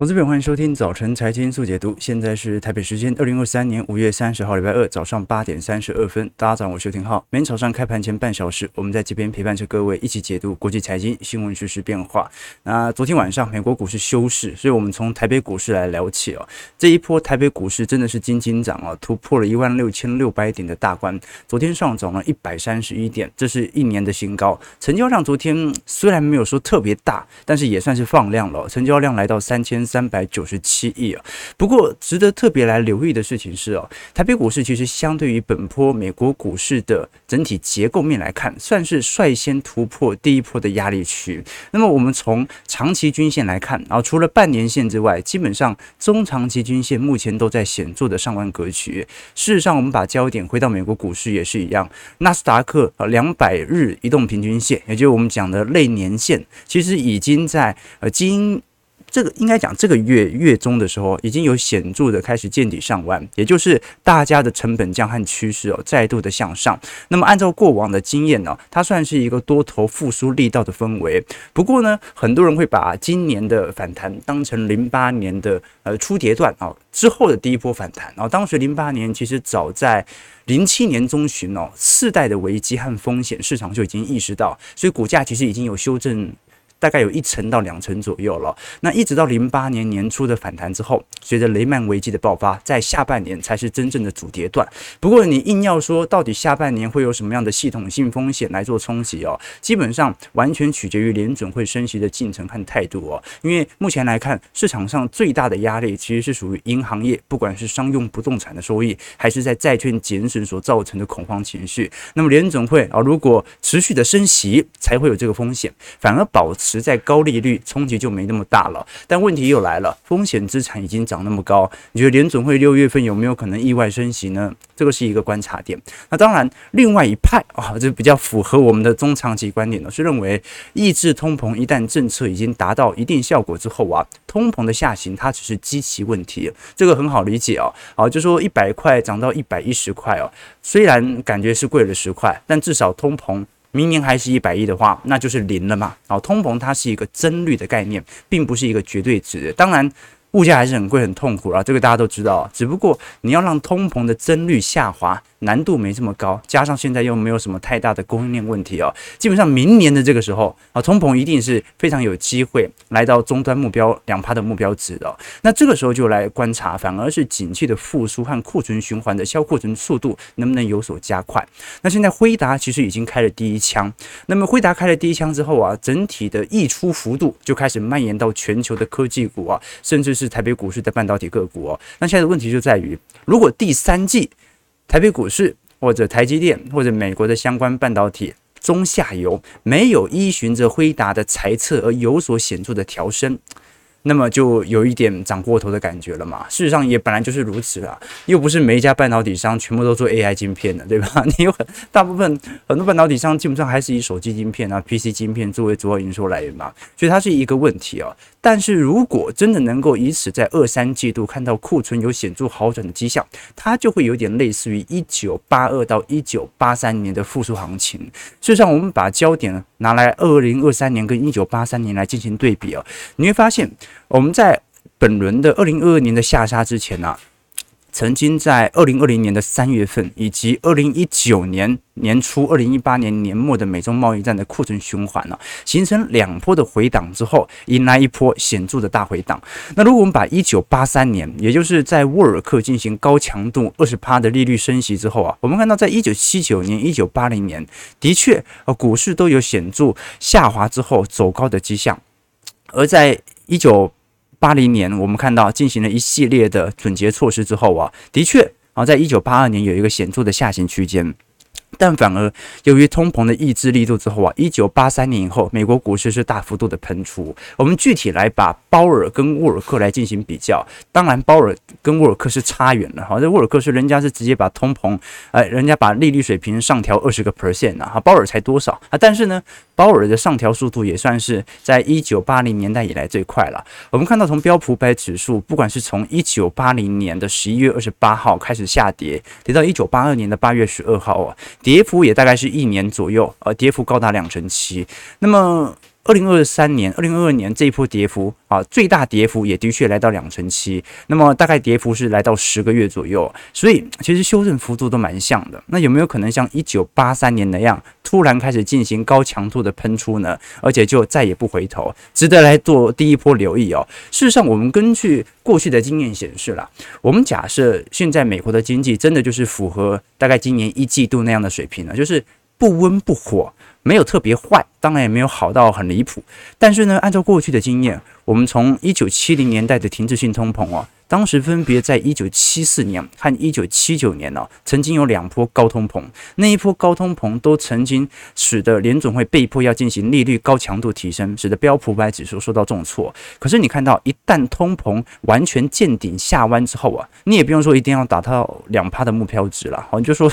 我这边欢迎收听早晨财经速解读，现在是台北时间二零二三年五月三十号礼拜二早上八点三十二分。大家早上好，我是廷浩。每天早上开盘前半小时，我们在这边陪伴着各位一起解读国际财经新闻、时事变化。那昨天晚上美国股市休市，所以我们从台北股市来聊起哦。这一波台北股市真的是惊惊涨啊，突破了一万六千六百点的大关。昨天上涨了一百三十一点，这是一年的新高。成交量昨天虽然没有说特别大，但是也算是放量了，成交量来到三千。三百九十七亿啊！不过值得特别来留意的事情是哦，台北股市其实相对于本波美国股市的整体结构面来看，算是率先突破第一波的压力区。那么我们从长期均线来看，然后除了半年线之外，基本上中长期均线目前都在显著的上弯格局。事实上，我们把焦点回到美国股市也是一样，纳斯达克啊两百日移动平均线，也就是我们讲的类年线，其实已经在呃经。这个应该讲，这个月月中的时候已经有显著的开始见底上弯，也就是大家的成本降和趋势哦再度的向上。那么按照过往的经验呢，它算是一个多头复苏力道的氛围。不过呢，很多人会把今年的反弹当成零八年的呃初跌段啊之后的第一波反弹。然后当时零八年其实早在零七年中旬哦，次贷的危机和风险市场就已经意识到，所以股价其实已经有修正。大概有一成到两成左右了。那一直到零八年年初的反弹之后，随着雷曼危机的爆发，在下半年才是真正的主跌段。不过你硬要说到底下半年会有什么样的系统性风险来做冲击哦，基本上完全取决于联准会升息的进程和态度哦。因为目前来看，市场上最大的压力其实是属于银行业，不管是商用不动产的收益，还是在债券减损所造成的恐慌情绪。那么联准会啊，如果持续的升息，才会有这个风险，反而保持。实在高利率冲击就没那么大了，但问题又来了，风险资产已经涨那么高，你觉得联总会六月份有没有可能意外升息呢？这个是一个观察点。那当然，另外一派啊，这比较符合我们的中长期观点呢，是认为抑制通膨一旦政策已经达到一定效果之后啊，通膨的下行它只是基期问题，这个很好理解哦。啊，就说一百块涨到一百一十块哦，虽然感觉是贵了十块，但至少通膨。明年还是一百亿的话，那就是零了嘛。好，通膨它是一个增率的概念，并不是一个绝对值。当然。物价还是很贵很痛苦啊，这个大家都知道。只不过你要让通膨的增率下滑，难度没这么高，加上现在又没有什么太大的供应链问题哦。基本上明年的这个时候啊，通膨一定是非常有机会来到终端目标两趴的目标值的。那这个时候就来观察，反而是景气的复苏和库存循环的销库存速度能不能有所加快。那现在辉达其实已经开了第一枪，那么辉达开了第一枪之后啊，整体的溢出幅度就开始蔓延到全球的科技股啊，甚至是。台北股市的半导体个股哦，那现在的问题就在于，如果第三季台北股市或者台积电或者美国的相关半导体中下游没有依循着辉达的财测而有所显著的调升。那么就有一点涨过头的感觉了嘛？事实上也本来就是如此啊，又不是每一家半导体商全部都做 AI 晶片的，对吧？你有很大部分很多半导体商基本上还是以手机晶片啊、PC 晶片作为主要营收来源嘛，所以它是一个问题啊。但是如果真的能够以此在二三季度看到库存有显著好转的迹象，它就会有点类似于一九八二到一九八三年的复苏行情。事实上，我们把焦点拿来二零二三年跟一九八三年来进行对比啊，你会发现。我们在本轮的二零二二年的下杀之前呢、曾经在二零二零年的三月份，以及二零一九年年初、二零一八年年末的美中贸易战的库存循环呢、形成两波的回档之后，迎来一波显著的大回档。那如果我们把一九八三年，也就是在沃尔克进行高强度二十趴的利率升息之后啊，我们看到在一九七九年、一九八零年，的确呃股市都有显著下滑之后走高的迹象，而在一九八零年，我们看到进行了一系列的准结措施之后啊，的确啊，在一九八二年有一个显著的下行区间。但反而由于通膨的抑制力度之后啊，一九八三年以后，美国股市是大幅度的喷出。我们具体来把鲍尔跟沃尔克来进行比较，当然鲍尔跟沃尔克是差远了哈。这沃尔克是人家是直接把通膨，哎，人家把利率水平上调二十个 percent 啊，鲍尔才多少啊？但是呢，鲍尔的上调速度也算是在一九八零年代以来最快了。我们看到从标普百指数，不管是从一九八零年的十一月二十八号开始下跌，跌到一九八二年的八月十二号啊。跌幅也大概是一年左右，呃，跌幅高达两成七。那么二零二三年、二零二二年这一波跌幅啊，最大跌幅也的确来到两成七，那么大概跌幅是来到十个月左右，所以其实修正幅度都蛮像的。那有没有可能像一九八三年那样，突然开始进行高强度的喷出呢？而且就再也不回头，值得来做第一波留意哦。事实上，我们根据过去的经验显示了，我们假设现在美国的经济真的就是符合大概今年一季度那样的水平了，就是不温不火。没有特别坏，当然也没有好到很离谱。但是呢，按照过去的经验，我们从一九七零年代的停滞性通膨哦，当时分别在一九七四年和一九七九年呢，曾经有两波高通膨。那一波高通膨都曾经使得联总会被迫要进行利率高强度提升，使得标普五百指数受到重挫。可是你看到，一旦通膨完全见顶下弯之后啊，你也不用说一定要达到两趴的目标值了，好，你就说。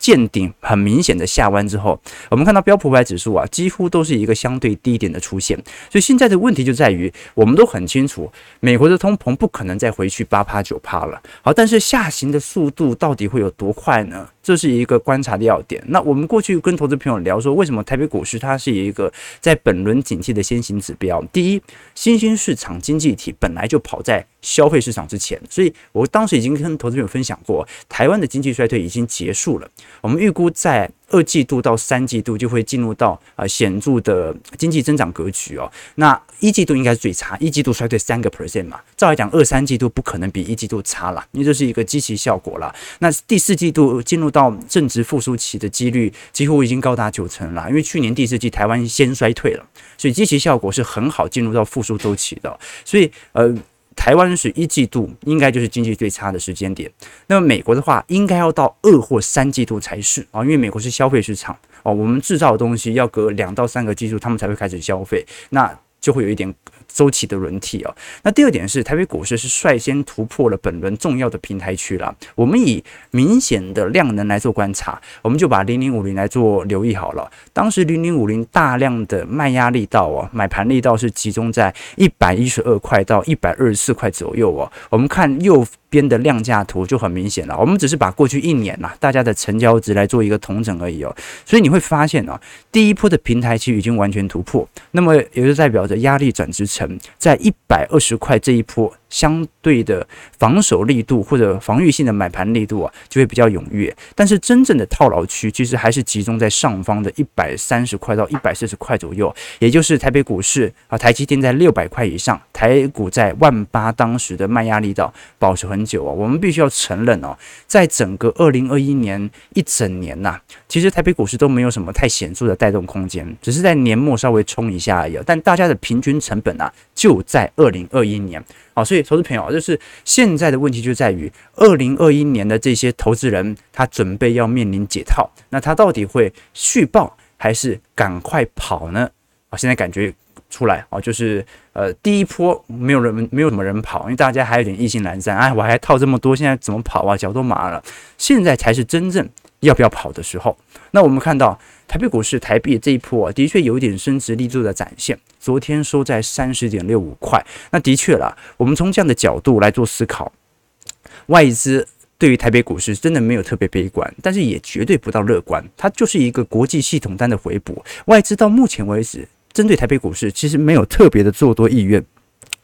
见顶很明显的下弯之后，我们看到标普五百指数啊，几乎都是一个相对低点的出现。所以现在的问题就在于，我们都很清楚，美国的通膨不可能再回去八趴九趴了。好，但是下行的速度到底会有多快呢？这是一个观察的要点。那我们过去跟投资朋友聊说，为什么台北股市它是一个在本轮景气的先行指标？第一，新兴市场经济体本来就跑在消费市场之前，所以我当时已经跟投资朋友分享过，台湾的经济衰退已经结束了。我们预估在二季度到三季度就会进入到啊显著的经济增长格局哦。那一季度应该是最差，一季度衰退三个 percent 嘛。照来讲，二三季度不可能比一季度差了，因为这是一个积极效果了。那第四季度进入到正值复苏期的几率几乎已经高达九成了，因为去年第四季台湾先衰退了，所以积极效果是很好进入到复苏周期的。所以呃。台湾是一季度应该就是经济最差的时间点，那么美国的话应该要到二或三季度才是啊，因为美国是消费市场哦，我们制造的东西要隔两到三个季度，他们才会开始消费，那就会有一点。周期的轮替啊，那第二点是台北股市是率先突破了本轮重要的平台区了。我们以明显的量能来做观察，我们就把零零五零来做留意好了。当时零零五零大量的卖压力道啊，买盘力道是集中在一百一十二块到一百二十四块左右哦。我们看右边的量价图就很明显了。我们只是把过去一年呐大家的成交值来做一个统整而已哦。所以你会发现啊，第一波的平台期已经完全突破，那么也就代表着压力转支撑。在一百二十块这一波，相对的防守力度或者防御性的买盘力度啊，就会比较踊跃。但是真正的套牢区其实还是集中在上方的一百三十块到一百四十块左右，也就是台北股市啊，台积电在六百块以上，台股在万八，当时的卖压力道保持很久啊。我们必须要承认哦，在整个二零二一年一整年呐，其实台北股市都没有什么太显著的带动空间，只是在年末稍微冲一下而已。但大家的平均成本啊。就在二零二一年，啊，所以投资朋友就是现在的问题就在于二零二一年的这些投资人，他准备要面临解套，那他到底会续报还是赶快跑呢？我，现在感觉出来啊，就是呃，第一波没有人，没有什么人跑，因为大家还有点意兴阑珊，哎，我还套这么多，现在怎么跑啊？脚都麻了，现在才是真正要不要跑的时候。那我们看到。台北股市台币这一波啊，的确有一点升值力度的展现。昨天收在三十点六五块，那的确了，我们从这样的角度来做思考，外资对于台北股市真的没有特别悲观，但是也绝对不到乐观。它就是一个国际系统单的回补，外资到目前为止针对台北股市其实没有特别的做多意愿。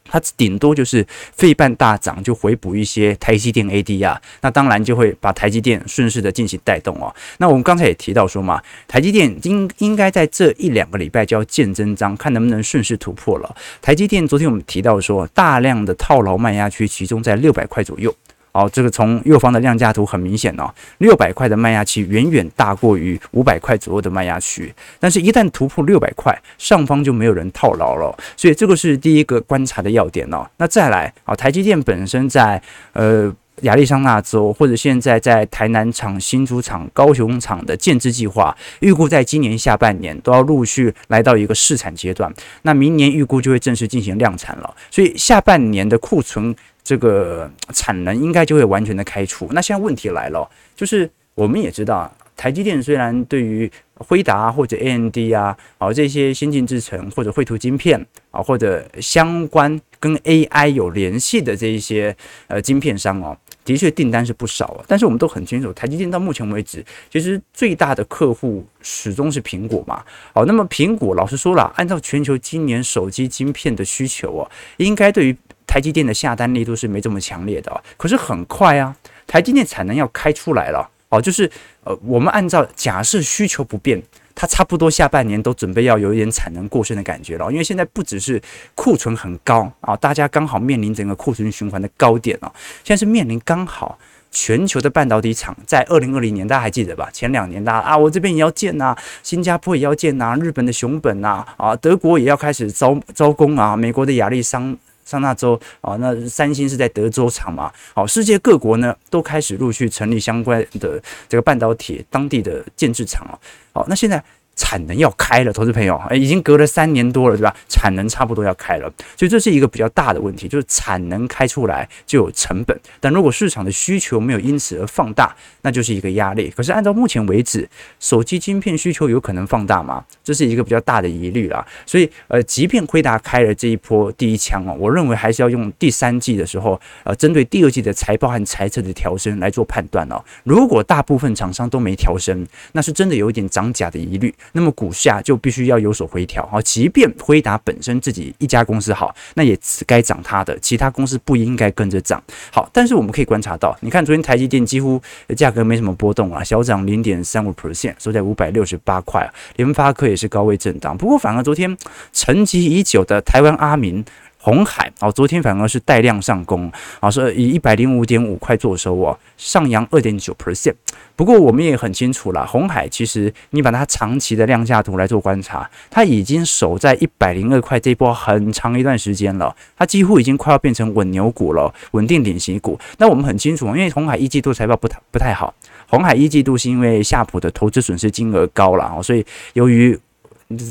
它顶多就是费半大涨，就回补一些台积电 ADR，那当然就会把台积电顺势的进行带动哦。那我们刚才也提到说嘛，台积电应应该在这一两个礼拜就要见真章，看能不能顺势突破了。台积电昨天我们提到说，大量的套牢卖压区集中在六百块左右。好，这个从右方的量价图很明显哦，六百块的卖压区远远大过于五百块左右的卖压区，但是，一旦突破六百块，上方就没有人套牢了，所以这个是第一个观察的要点哦。那再来啊，台积电本身在呃亚利桑那州或者现在在台南厂、新竹厂、高雄厂的建置计划，预估在今年下半年都要陆续来到一个试产阶段，那明年预估就会正式进行量产了，所以下半年的库存。这个产能应该就会完全的开出。那现在问题来了，就是我们也知道，台积电虽然对于辉达或者 AMD 啊，啊这些先进制程或者绘图晶片啊，或者相关跟 AI 有联系的这一些呃晶片商哦，的确订单是不少啊，但是我们都很清楚，台积电到目前为止，其实最大的客户始终是苹果嘛。好，那么苹果老实说了，按照全球今年手机晶片的需求哦，应该对于台积电的下单力度是没这么强烈的。可是很快啊，台积电产能要开出来了哦，就是呃，我们按照假设需求不变。它差不多下半年都准备要有一点产能过剩的感觉了，因为现在不只是库存很高啊，大家刚好面临整个库存循环的高点啊，现在是面临刚好全球的半导体厂在二零二零年，大家还记得吧？前两年大家啊，我这边也要建呐，新加坡也要建呐，日本的熊本呐，啊，德国也要开始招招工啊，美国的亚利桑上那州啊，那三星是在德州厂嘛，好，世界各国呢都开始陆续成立相关的这个半导体当地的建制厂啊。好，那现在产能要开了，投资朋友，诶，已经隔了三年多了，对吧？产能差不多要开了，所以这是一个比较大的问题，就是产能开出来就有成本，但如果市场的需求没有因此而放大，那就是一个压力。可是按照目前为止，手机晶片需求有可能放大吗？这是一个比较大的疑虑啦。所以，呃，即便辉达开了这一波第一枪哦，我认为还是要用第三季的时候，呃，针对第二季的财报和财测的调升来做判断哦。如果大部分厂商都没调升，那是真的有一点涨价的疑虑。那么股价就必须要有所回调啊！即便辉达本身自己一家公司好，那也只该涨它的，其他公司不应该跟着涨。好，但是我们可以观察到，你看昨天台积电几乎价格没什么波动啊，小涨零点三五 percent，收在五百六十八块。联发科也是高位震荡，不过反而昨天沉寂已久的台湾阿明。红海哦，昨天反而是带量上攻，啊，是以一百零五点五块做收哦，上扬二点九 percent。不过我们也很清楚了，红海其实你把它长期的量价图来做观察，它已经守在一百零二块这一波很长一段时间了，它几乎已经快要变成稳牛股了，稳定领型股。那我们很清楚，因为红海一季度财报不太不太好，红海一季度是因为夏普的投资损失金额高了啊，所以由于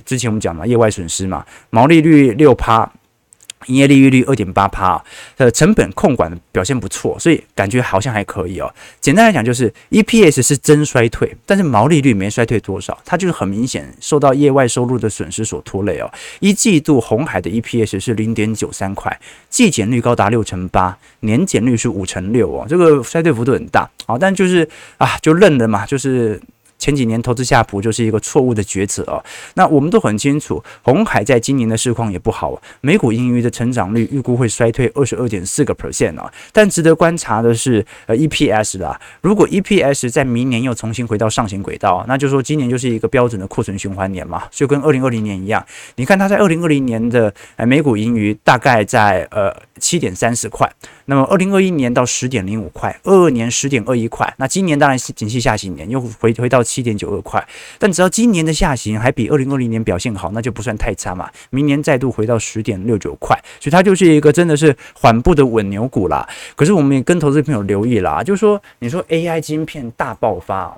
之前我们讲嘛，业外损失嘛，毛利率六趴。营业利率率二点八趴，呃，成本控管表现不错，所以感觉好像还可以哦。简单来讲，就是 EPS 是真衰退，但是毛利率没衰退多少，它就是很明显受到业外收入的损失所拖累哦。一季度红海的 EPS 是零点九三块，季减率高达六成八，年减率是五成六哦，这个衰退幅度很大啊，但就是啊，就认了嘛，就是。前几年投资夏普就是一个错误的抉择哦。那我们都很清楚，鸿海在今年的市况也不好，美股盈余的成长率预估会衰退二十二点四个 percent 啊。但值得观察的是，呃，EPS 啦，如果 EPS 在明年又重新回到上行轨道，那就说今年就是一个标准的库存循环年嘛，就跟二零二零年一样。你看它在二零二零年的呃每股盈余大概在呃七点三十块，那么二零二一年到十点零五块，二二年十点二一块，那今年当然是景气下行年，又回回到。七点九二块，但只要今年的下行还比二零二零年表现好，那就不算太差嘛。明年再度回到十点六九块，所以它就是一个真的是缓步的稳牛股啦。可是我们也跟投资朋友留意啦，就是说，你说 AI 晶片大爆发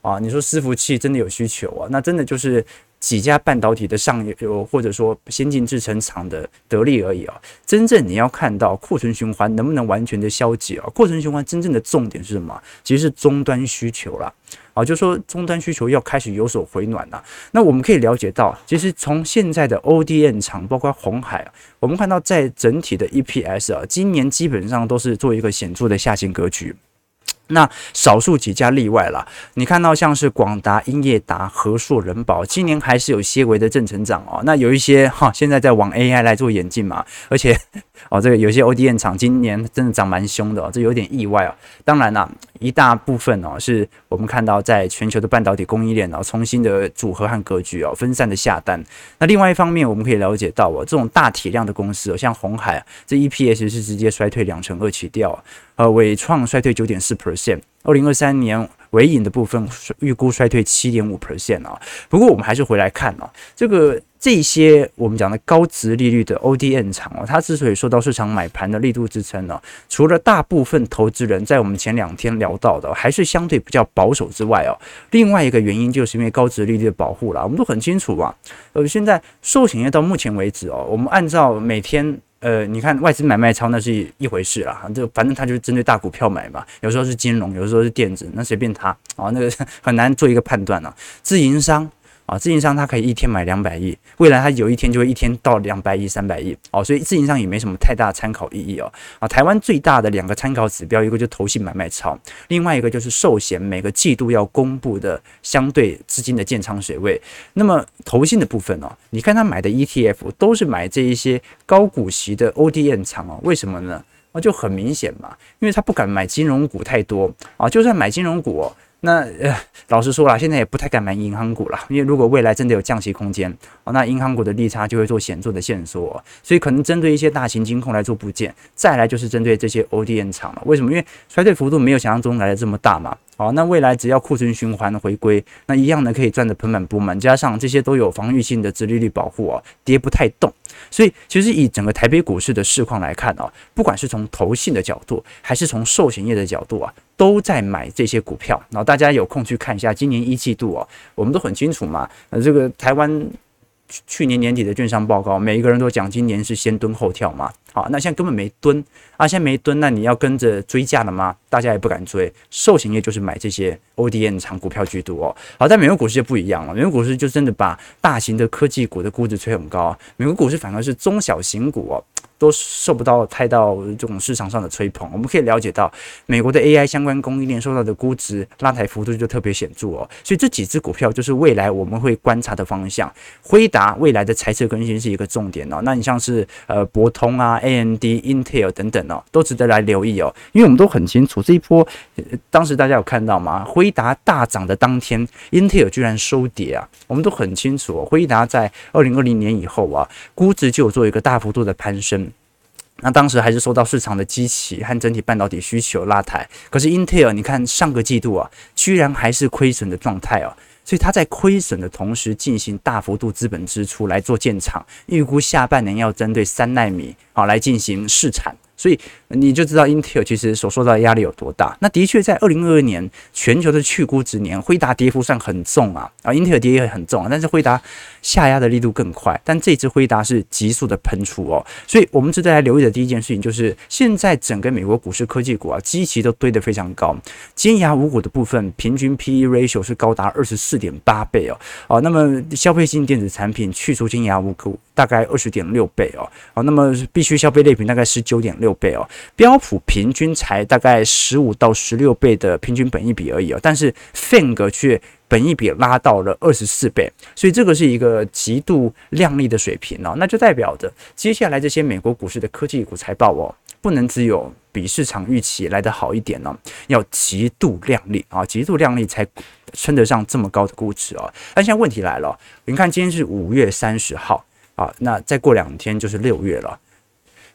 啊，你说伺服器真的有需求啊，那真的就是。几家半导体的上游或者说先进制程厂的得利而已啊，真正你要看到库存循环能不能完全的消解啊？库存循环真正的重点是什么？其实是终端需求啦。啊，就是说终端需求要开始有所回暖了。那我们可以了解到，其实从现在的 ODM 厂，包括红海，我们看到在整体的 EPS 啊，今年基本上都是做一个显著的下行格局。那少数几家例外了，你看到像是广达、英业达、和硕、人宝，今年还是有些微的正成长哦。那有一些哈，现在在往 AI 来做演进嘛，而且 哦，这个有些 ODM 厂今年真的涨蛮凶的哦，这有点意外哦。当然啦，一大部分哦，是我们看到在全球的半导体供应链哦，重新的组合和格局哦，分散的下单。那另外一方面，我们可以了解到哦，这种大体量的公司哦，像红海，这 EPS 是直接衰退两成二起掉。呃，伟创衰退九点四 percent，二零二三年尾影的部分预估衰退七点五 percent 啊。不过我们还是回来看啊，这个这些我们讲的高值利率的 ODN 厂哦，它之所以受到市场买盘的力度支撑呢，除了大部分投资人在我们前两天聊到的还是相对比较保守之外哦，另外一个原因就是因为高值利率的保护啦。我们都很清楚啊，呃，现在寿险业到目前为止哦，我们按照每天。呃，你看外资买卖超那是一回事啦，就反正他就是针对大股票买嘛，有时候是金融，有时候是电子，那随便他啊，那个 很难做一个判断啊。自营商啊，自营商它可以一天买两百亿，未来它有一天就会一天到两百亿、三百亿哦，所以自营商也没什么太大参考意义哦。啊，台湾最大的两个参考指标，一个就投信买卖超，另外一个就是寿险每个季度要公布的相对资金的建仓水位。那么投信的部分哦，你看他买的 ETF 都是买这一些高股息的 ODM 厂哦，为什么呢？啊，就很明显嘛，因为他不敢买金融股太多啊，就算买金融股哦。那呃，老实说了，现在也不太敢买银行股了，因为如果未来真的有降息空间哦，那银行股的利差就会做显著的限缩，所以可能针对一些大型金控来做部件，再来就是针对这些 ODM 厂了。为什么？因为衰退幅度没有想象中来的这么大嘛。好，那未来只要库存循环回归，那一样呢可以赚得盆满钵满，加上这些都有防御性的直利率保护啊，跌不太动。所以其实以整个台北股市的市况来看啊，不管是从投信的角度，还是从寿险业的角度啊，都在买这些股票。然后大家有空去看一下今年一季度啊，我们都很清楚嘛，呃，这个台湾。去年年底的券商报告，每一个人都讲今年是先蹲后跳嘛。好，那现在根本没蹲啊，现在没蹲，那你要跟着追价了吗？大家也不敢追。寿险业就是买这些 ODM 厂股票居多哦。好，但美国股市就不一样了，美国股市就真的把大型的科技股的估值吹很高，美国股市反而是中小型股哦。都受不到太到这种市场上的吹捧，我们可以了解到，美国的 AI 相关供应链受到的估值拉抬幅度就特别显著哦，所以这几只股票就是未来我们会观察的方向。辉达未来的财测更新是一个重点哦，那你像是呃博通啊、AMD、Intel 等等哦，都值得来留意哦，因为我们都很清楚这一波，当时大家有看到吗？辉辉达大涨的当天，Intel 居然收跌啊，我们都很清楚，辉达在二零二零年以后啊，估值就有做一个大幅度的攀升。那当时还是受到市场的基期和整体半导体需求拉抬，可是 Intel 你看上个季度啊，居然还是亏损的状态啊，所以它在亏损的同时进行大幅度资本支出来做建厂，预估下半年要针对三纳米啊来进行试产。所以你就知道 Intel 其实所受到的压力有多大。那的确在二零二二年全球的去估值年，辉达跌幅算很重啊，啊，Intel 跌也很重啊，但是辉达下压的力度更快。但这支辉达是急速的喷出哦，所以我们值得来留意的第一件事情就是，现在整个美国股市科技股啊，基期都堆得非常高，尖牙五股的部分平均 PE ratio 是高达二十四点八倍哦，哦，那么消费性电子产品去除尖牙五股大概二十点六倍哦，哦，那么必须消费类品大概十九点六倍哦，标普平均才大概十五到十六倍的平均本益比而已哦，但是 FANG 却本益比拉到了二十四倍，所以这个是一个极度亮丽的水平哦，那就代表着接下来这些美国股市的科技股财报哦，不能只有比市场预期来得好一点哦，要极度靓丽啊，极度靓丽才称得上这么高的估值哦。但现在问题来了，你看今天是五月三十号啊，那再过两天就是六月了。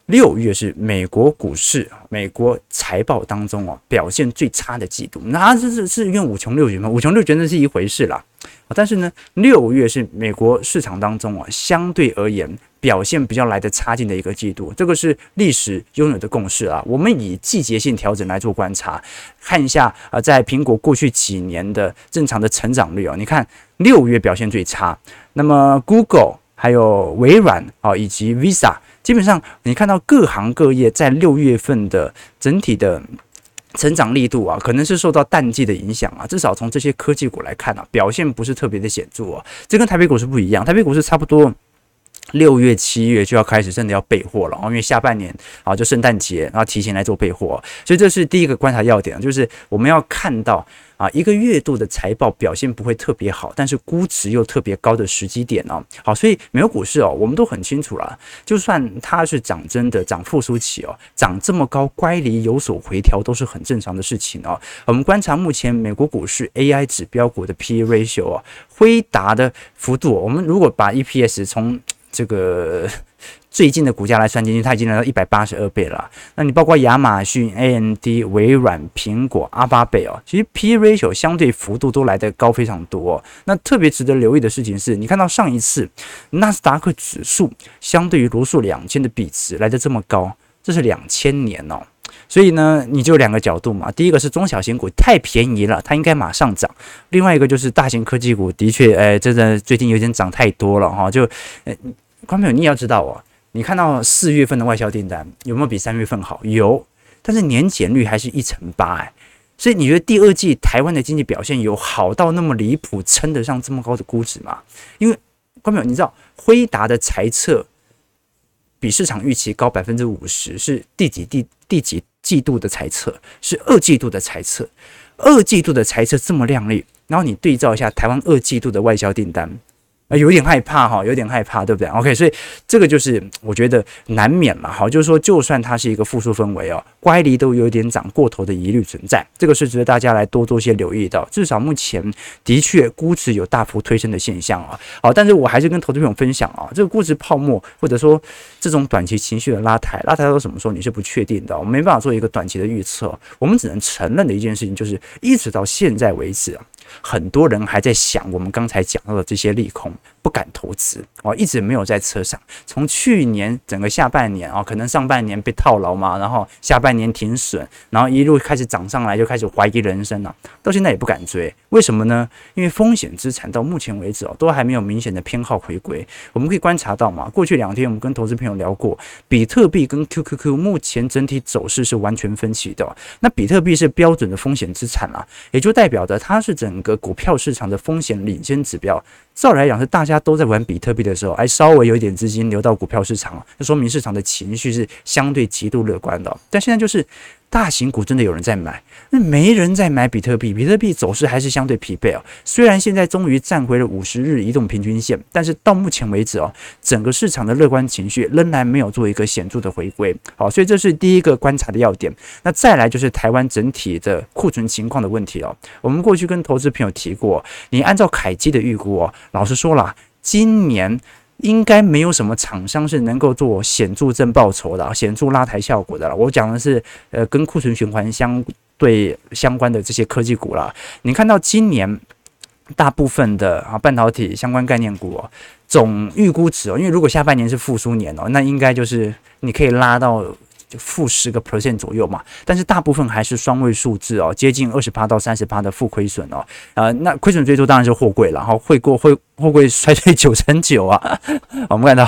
六月是美国股市、美国财报当中哦表现最差的季度，那这是是因为五穷六绝吗？五穷六绝那是一回事啦，但是呢，六月是美国市场当中啊相对而言表现比较来的差劲的一个季度，这个是历史拥有的共识啊。我们以季节性调整来做观察，看一下啊，在苹果过去几年的正常的成长率啊，你看六月表现最差，那么 Google 还有微软啊以及 Visa。基本上，你看到各行各业在六月份的整体的成长力度啊，可能是受到淡季的影响啊。至少从这些科技股来看啊，表现不是特别的显著哦。这跟台北股市不一样，台北股市差不多六月、七月就要开始真的要备货了，因为下半年啊就圣诞节，然后提前来做备货，所以这是第一个观察要点，就是我们要看到。啊，一个月度的财报表现不会特别好，但是估值又特别高的时机点哦。好，所以美国股市哦，我们都很清楚了，就算它是涨真的，涨复苏期哦，涨这么高，乖离有所回调都是很正常的事情哦。我们观察目前美国股市 AI 指标股的 PE ratio 哦，辉达的幅度，我们如果把 EPS 从这个。最近的股价来算进去，它已经来到一百八十二倍了。那你包括亚马逊、AMD、微软、苹果、阿巴贝哦，其实 P/E ratio 相对幅度都来得高非常多。那特别值得留意的事情是，你看到上一次纳斯达克指数相对于罗素两千的比值来得这么高，这是两千年哦。所以呢，你就两个角度嘛。第一个是中小型股太便宜了，它应该马上涨；另外一个就是大型科技股的确，哎，真的最近有点涨太多了哈。就，哎，观众朋友你也要知道哦。你看到四月份的外销订单有没有比三月份好？有，但是年减率还是一成八哎，所以你觉得第二季台湾的经济表现有好到那么离谱，称得上这么高的估值吗？因为观众朋友，你知道辉达的财测比市场预期高百分之五十，是第几第第几季度的财测？是二季度的财测。二季度的财测这么亮丽，然后你对照一下台湾二季度的外销订单。啊，有点害怕哈，有点害怕，对不对？OK，所以这个就是我觉得难免嘛，好，就是说，就算它是一个复苏氛围哦，乖离都有点涨过头的疑虑存在，这个是值得大家来多多些留意到。至少目前的确估值有大幅推升的现象啊，好，但是我还是跟投资朋友分享啊，这个估值泡沫或者说这种短期情绪的拉抬，拉抬到什么时候你是不确定的，我们没办法做一个短期的预测，我们只能承认的一件事情就是，一直到现在为止。很多人还在想我们刚才讲到的这些利空，不敢投资哦，一直没有在车上。从去年整个下半年啊，可能上半年被套牢嘛，然后下半年停损，然后一路开始涨上来，就开始怀疑人生了。到现在也不敢追，为什么呢？因为风险资产到目前为止哦，都还没有明显的偏好回归。我们可以观察到嘛，过去两天我们跟投资朋友聊过，比特币跟 QQQ 目前整体走势是完全分歧的。那比特币是标准的风险资产啊，也就代表着它是整。个股票市场的风险领先指标，照来讲是大家都在玩比特币的时候，还稍微有一点资金流到股票市场，那说明市场的情绪是相对极度乐观的。但现在就是。大型股真的有人在买，那没人在买比特币，比特币走势还是相对疲惫哦。虽然现在终于站回了五十日移动平均线，但是到目前为止哦，整个市场的乐观情绪仍然没有做一个显著的回归。好，所以这是第一个观察的要点。那再来就是台湾整体的库存情况的问题哦。我们过去跟投资朋友提过，你按照凯基的预估哦，老实说了，今年。应该没有什么厂商是能够做显著正报酬的、显著拉抬效果的了。我讲的是，呃，跟库存循环相对相关的这些科技股了。你看到今年大部分的啊半导体相关概念股哦，总预估值哦，因为如果下半年是复苏年哦，那应该就是你可以拉到。就负十个 percent 左右嘛，但是大部分还是双位数字哦，接近二十八到三十八的负亏损哦，呃，那亏损最多当然是货柜了，然后会过会货柜衰退九成九啊，我们看到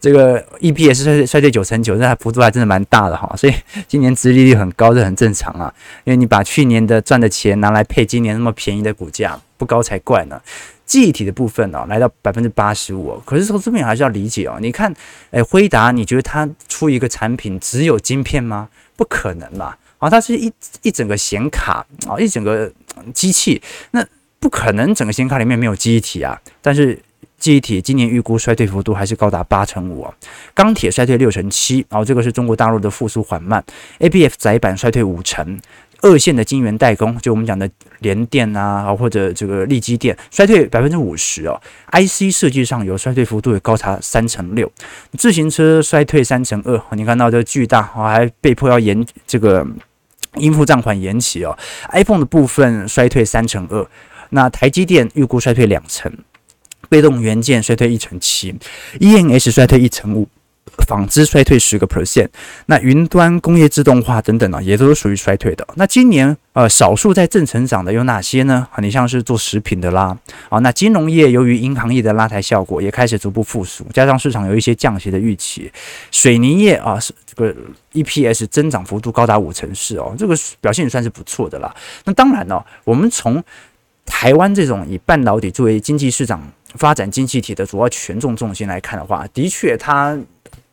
这个 EPS 衰退衰退九成九，那幅度还真的蛮大的哈，所以今年殖利率很高，这很正常啊，因为你把去年的赚的钱拿来配今年那么便宜的股价，不高才怪呢。记忆体的部分、哦，来到百分之八十五，可是从这边还是要理解哦。你看，诶，辉达，你觉得它出一个产品只有晶片吗？不可能嘛！啊，它是一一整个显卡啊，一整个机器，那不可能整个显卡里面没有记忆体啊。但是记忆体今年预估衰退幅度还是高达八成五啊。钢铁衰退六成七，然后这个是中国大陆的复苏缓慢。ABF 载板衰退五成。二线的晶圆代工，就我们讲的联电啊，或者这个力积电，衰退百分之五十哦。IC 设计上有衰退幅度也高达三成六。自行车衰退三成二，你看到这巨大，还被迫要延这个应付账款延期哦。iPhone 的部分衰退三成二，那台积电预估衰退两成，被动元件衰退一成七，EMS 衰退一成五。纺织衰退十个 percent，那云端工业自动化等等啊，也都是属于衰退的。那今年呃，少数在正成长的有哪些呢？啊你像是做食品的啦，啊，那金融业由于银行业的拉抬效果也开始逐步复苏，加上市场有一些降息的预期，水泥业啊，是这个 EPS 增长幅度高达五成四哦，这个表现也算是不错的啦。那当然呢，我们从台湾这种以半导体作为经济市场发展经济体的主要权重重心来看的话，的确它。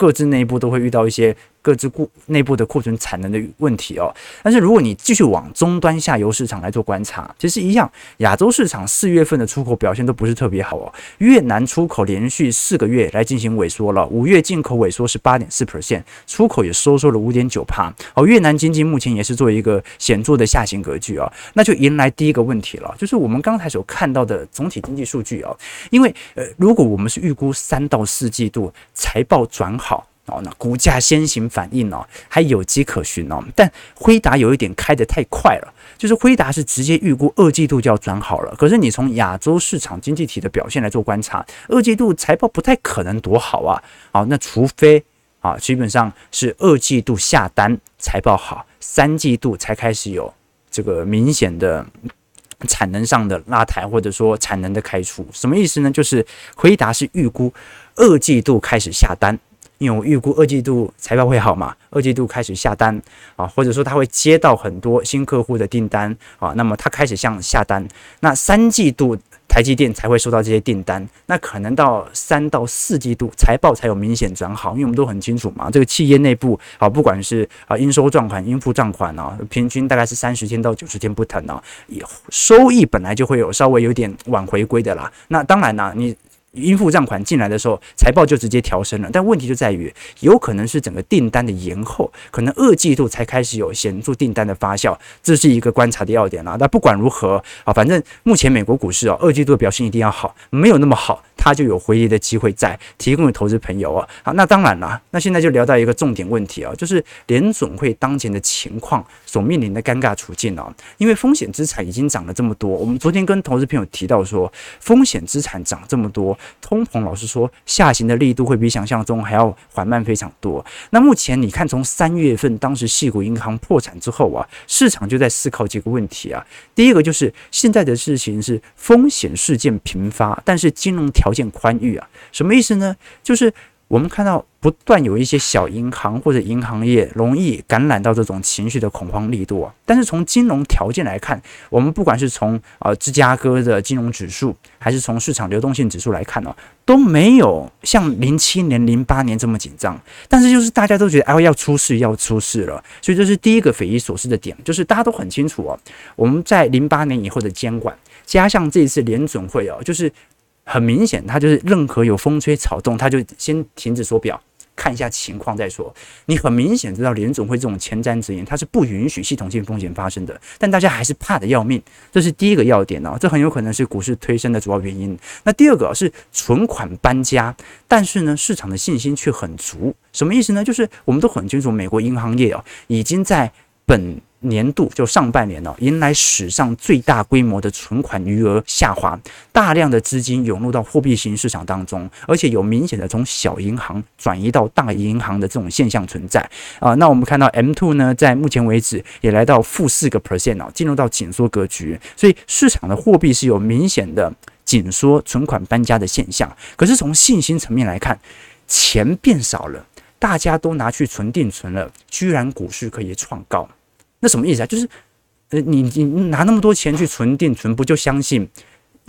各自内部都会遇到一些。各自库内部的库存产能的问题哦，但是如果你继续往终端下游市场来做观察，其实一样，亚洲市场四月份的出口表现都不是特别好哦。越南出口连续四个月来进行萎缩了，五月进口萎缩是八点四 percent，出口也收缩了五点九趴。哦，越南经济目前也是做一个显著的下行格局啊，那就迎来第一个问题了，就是我们刚才所看到的总体经济数据哦，因为呃，如果我们是预估三到四季度财报转好。哦，那股价先行反应哦，还有迹可循哦。但辉达有一点开得太快了，就是辉达是直接预估二季度就要转好了。可是你从亚洲市场经济体的表现来做观察，二季度财报不太可能多好啊。好，那除非啊，基本上是二季度下单财报好，三季度才开始有这个明显的产能上的拉抬，或者说产能的开出。什么意思呢？就是辉达是预估二季度开始下单。因为我预估二季度财报会好嘛，二季度开始下单啊，或者说他会接到很多新客户的订单啊，那么他开始向下单，那三季度。台积电才会收到这些订单，那可能到三到四季度财报才有明显转好，因为我们都很清楚嘛，这个企业内部啊，不管是啊应收账款、应付账款啊，平均大概是三十天到九十天不等啊，收益本来就会有稍微有点晚回归的啦。那当然啦，你。应付账款进来的时候，财报就直接调升了。但问题就在于，有可能是整个订单的延后，可能二季度才开始有显著订单的发酵，这是一个观察的要点了。那不管如何啊，反正目前美国股市啊，二季度的表现一定要好，没有那么好。它就有回跌的机会在，提供给投资朋友啊。好，那当然了，那现在就聊到一个重点问题啊，就是联总会当前的情况所面临的尴尬处境啊。因为风险资产已经涨了这么多，我们昨天跟投资朋友提到说，风险资产涨这么多，通膨老实说下行的力度会比想象中还要缓慢非常多。那目前你看，从三月份当时系股银行破产之后啊，市场就在思考几个问题啊。第一个就是现在的事情是风险事件频发，但是金融条件宽裕啊，什么意思呢？就是我们看到不断有一些小银行或者银行业容易感染到这种情绪的恐慌力度啊。但是从金融条件来看，我们不管是从呃芝加哥的金融指数，还是从市场流动性指数来看呢、啊，都没有像零七年、零八年这么紧张。但是就是大家都觉得哎要出事要出事了，所以这是第一个匪夷所思的点，就是大家都很清楚哦、啊，我们在零八年以后的监管，加上这一次联准会哦、就是。很明显，他就是任何有风吹草动，他就先停止缩表，看一下情况再说。你很明显知道联总会这种前瞻指引，它是不允许系统性风险发生的，但大家还是怕得要命，这是第一个要点哦，这很有可能是股市推升的主要原因。那第二个是存款搬家，但是呢，市场的信心却很足，什么意思呢？就是我们都很清楚，美国银行业哦，已经在本。年度就上半年哦，迎来史上最大规模的存款余额下滑，大量的资金涌入到货币型市场当中，而且有明显的从小银行转移到大银行的这种现象存在啊。那我们看到 M2 呢，在目前为止也来到负四个 percent 哦，进入到紧缩格局，所以市场的货币是有明显的紧缩、存款搬家的现象。可是从信心层面来看，钱变少了，大家都拿去存定存了，居然股市可以创高。那什么意思啊？就是，呃，你你拿那么多钱去存定存，不就相信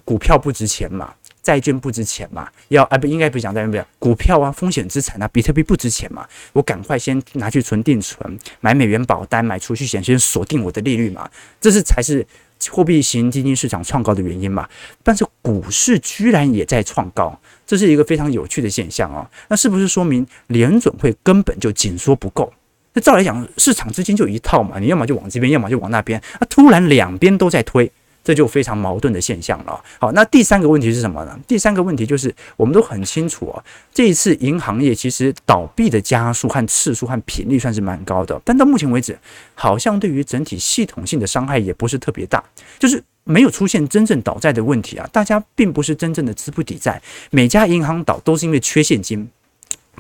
股票不值钱嘛？债券不值钱嘛？要啊不应该不讲债券不讲股票啊，风险资产啊，比特币不值钱嘛？我赶快先拿去存定存，买美元保单，买储蓄险，先锁定我的利率嘛？这是才是货币型基金市场创高的原因嘛？但是股市居然也在创高，这是一个非常有趣的现象啊！那是不是说明联准会根本就紧缩不够？那照来讲，市场资金就一套嘛，你要么就往这边，要么就往那边。那突然两边都在推，这就非常矛盾的现象了。好，那第三个问题是什么呢？第三个问题就是，我们都很清楚啊，这一次银行业其实倒闭的家数和次数和频率算是蛮高的，但到目前为止，好像对于整体系统性的伤害也不是特别大，就是没有出现真正倒债的问题啊。大家并不是真正的资不抵债，每家银行倒都是因为缺现金，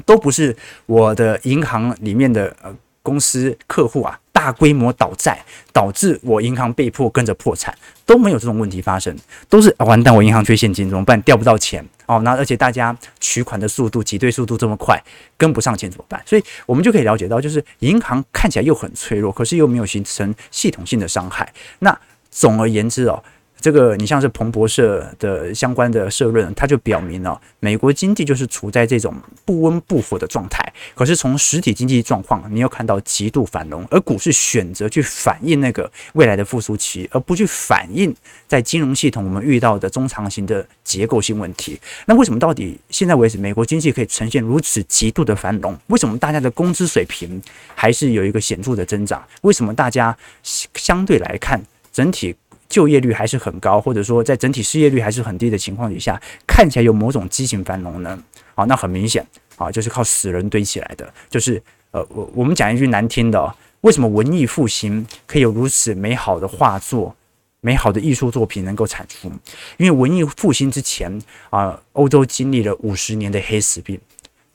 都不是我的银行里面的呃。公司客户啊，大规模倒债，导致我银行被迫跟着破产，都没有这种问题发生，都是、啊、完蛋，我银行缺现金怎么办？调不到钱哦，那而且大家取款的速度挤兑速度这么快，跟不上钱怎么办？所以我们就可以了解到，就是银行看起来又很脆弱，可是又没有形成系统性的伤害。那总而言之哦。这个你像是彭博社的相关的社论，它就表明了美国经济就是处在这种不温不火的状态。可是从实体经济状况，你又看到极度繁荣，而股市选择去反映那个未来的复苏期，而不去反映在金融系统我们遇到的中长型的结构性问题。那为什么到底现在为止美国经济可以呈现如此极度的繁荣？为什么大家的工资水平还是有一个显著的增长？为什么大家相对来看整体？就业率还是很高，或者说在整体失业率还是很低的情况底下，看起来有某种畸形繁荣呢？啊，那很明显啊，就是靠死人堆起来的。就是呃，我我们讲一句难听的，为什么文艺复兴可以有如此美好的画作、美好的艺术作品能够产出？因为文艺复兴之前啊，欧洲经历了五十年的黑死病，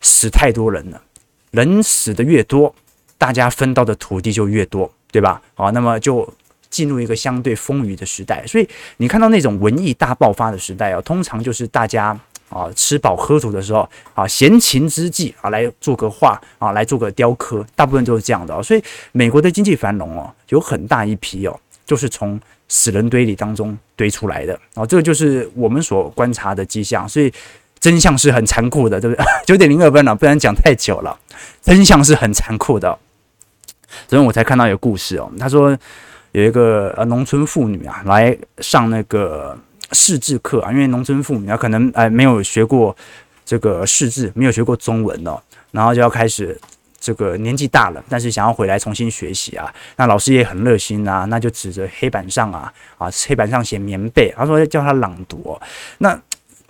死太多人了，人死的越多，大家分到的土地就越多，对吧？好，那么就。进入一个相对丰腴的时代，所以你看到那种文艺大爆发的时代啊，通常就是大家啊吃饱喝足的时候啊闲情之际啊来做个画啊来做个雕刻，大部分都是这样的哦。所以美国的经济繁荣哦，有很大一批哦，就是从死人堆里当中堆出来的啊，这个就是我们所观察的迹象。所以真相是很残酷的，对不对？九点零二分了，不然讲太久了。真相是很残酷的。昨天我才看到一个故事哦，他说有一个呃农村妇女啊来上那个识字课啊，因为农村妇女啊可能哎没有学过这个识字，没有学过中文哦，然后就要开始这个年纪大了，但是想要回来重新学习啊，那老师也很热心啊，那就指着黑板上啊啊黑板上写棉被，他说叫他朗读，那。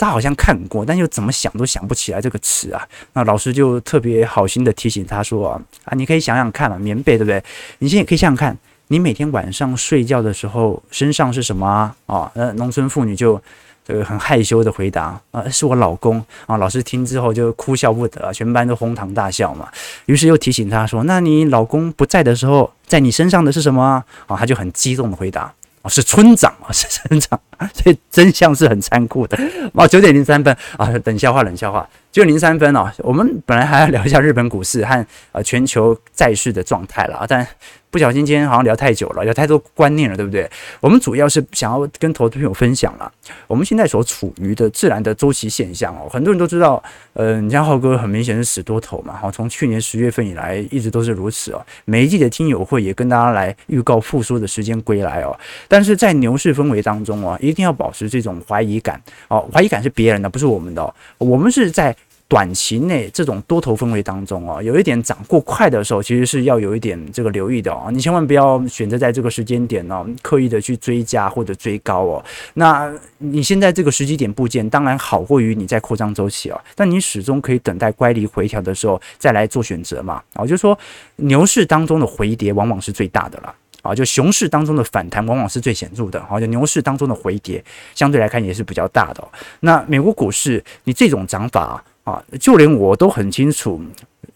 他好像看过，但又怎么想都想不起来这个词啊。那老师就特别好心的提醒他说啊，你可以想想看啊，棉被对不对？你现在可以想想看，你每天晚上睡觉的时候身上是什么啊？啊，那农村妇女就这个很害羞的回答啊，是我老公啊。老师听之后就哭笑不得，全班都哄堂大笑嘛。于是又提醒他说，那你老公不在的时候，在你身上的是什么啊？啊，他就很激动的回答。哦，是村长啊，是村长，所以真相是很残酷的。哦，九点零三分啊，冷笑话，冷笑话。九点零三分哦，我们本来还要聊一下日本股市和呃全球债市的状态了，但不小心今天好像聊太久了，聊太多观念了，对不对？我们主要是想要跟投资朋友分享了，我们现在所处于的自然的周期现象哦，很多人都知道，呃，你像浩哥很明显是死多头嘛，哈，从去年十月份以来一直都是如此哦。每一季的听友会也跟大家来预告复苏的时间归来哦，但是在牛市氛围当中哦，一定要保持这种怀疑感哦，怀疑感是别人的，不是我们的哦，我们是在。短期内这种多头氛围当中哦，有一点涨过快的时候，其实是要有一点这个留意的哦。你千万不要选择在这个时间点呢，刻意的去追加或者追高哦。那你现在这个时机点部件当然好过于你在扩张周期啊，但你始终可以等待乖离回调的时候再来做选择嘛。啊，就是说牛市当中的回跌往往是最大的了啊，就熊市当中的反弹往往是最显著的啊，就牛市当中的回跌相对来看也是比较大的。那美国股市你这种涨法。啊就连我都很清楚，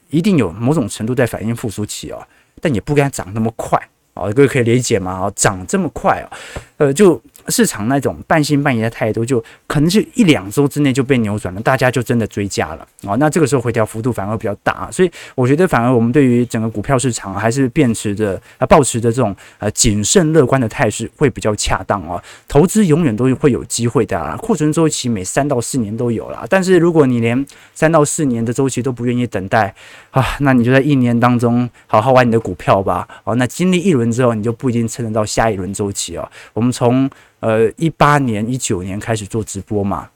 一定有某种程度在反映复苏期啊，但也不该涨那么快啊，各位可以理解吗？啊，涨这么快啊，呃，就。市场那种半信半疑的态度，就可能是一两周之内就被扭转了，大家就真的追加了啊。那这个时候回调幅度反而比较大，所以我觉得反而我们对于整个股票市场还是秉持着啊，抱持着这种呃谨慎乐观的态势会比较恰当啊。投资永远都会有机会的啊，库存周期每三到四年都有了，但是如果你连三到四年的周期都不愿意等待啊，那你就在一年当中好好玩你的股票吧。哦，那经历一轮之后，你就不一定撑得到下一轮周期啊。我们从呃，一八年、一九年开始做直播嘛，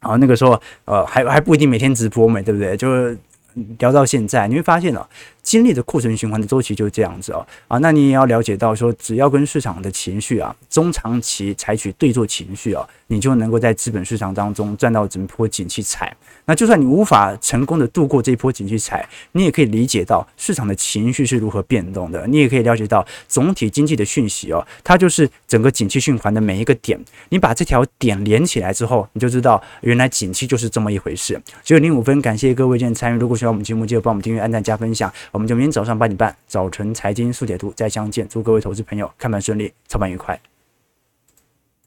然后，那个时候呃还还不一定每天直播嘛，对不对？就是聊到现在，你会发现哦，经历的库存循环的周期就是这样子哦，啊，那你也要了解到说，只要跟市场的情绪啊，中长期采取对做情绪啊，你就能够在资本市场当中赚到整波景气彩。那就算你无法成功的度过这一波景气彩，你也可以理解到市场的情绪是如何变动的，你也可以了解到总体经济的讯息哦，它就是整个景气循环的每一个点。你把这条点连起来之后，你就知道原来景气就是这么一回事。九点零五分，感谢各位今天参与。如果喜欢我们节目，记得帮我们订阅、按赞、加分享。我们就明天早上八点半早晨财经速解读再相见。祝各位投资朋友看盘顺利，操盘愉快。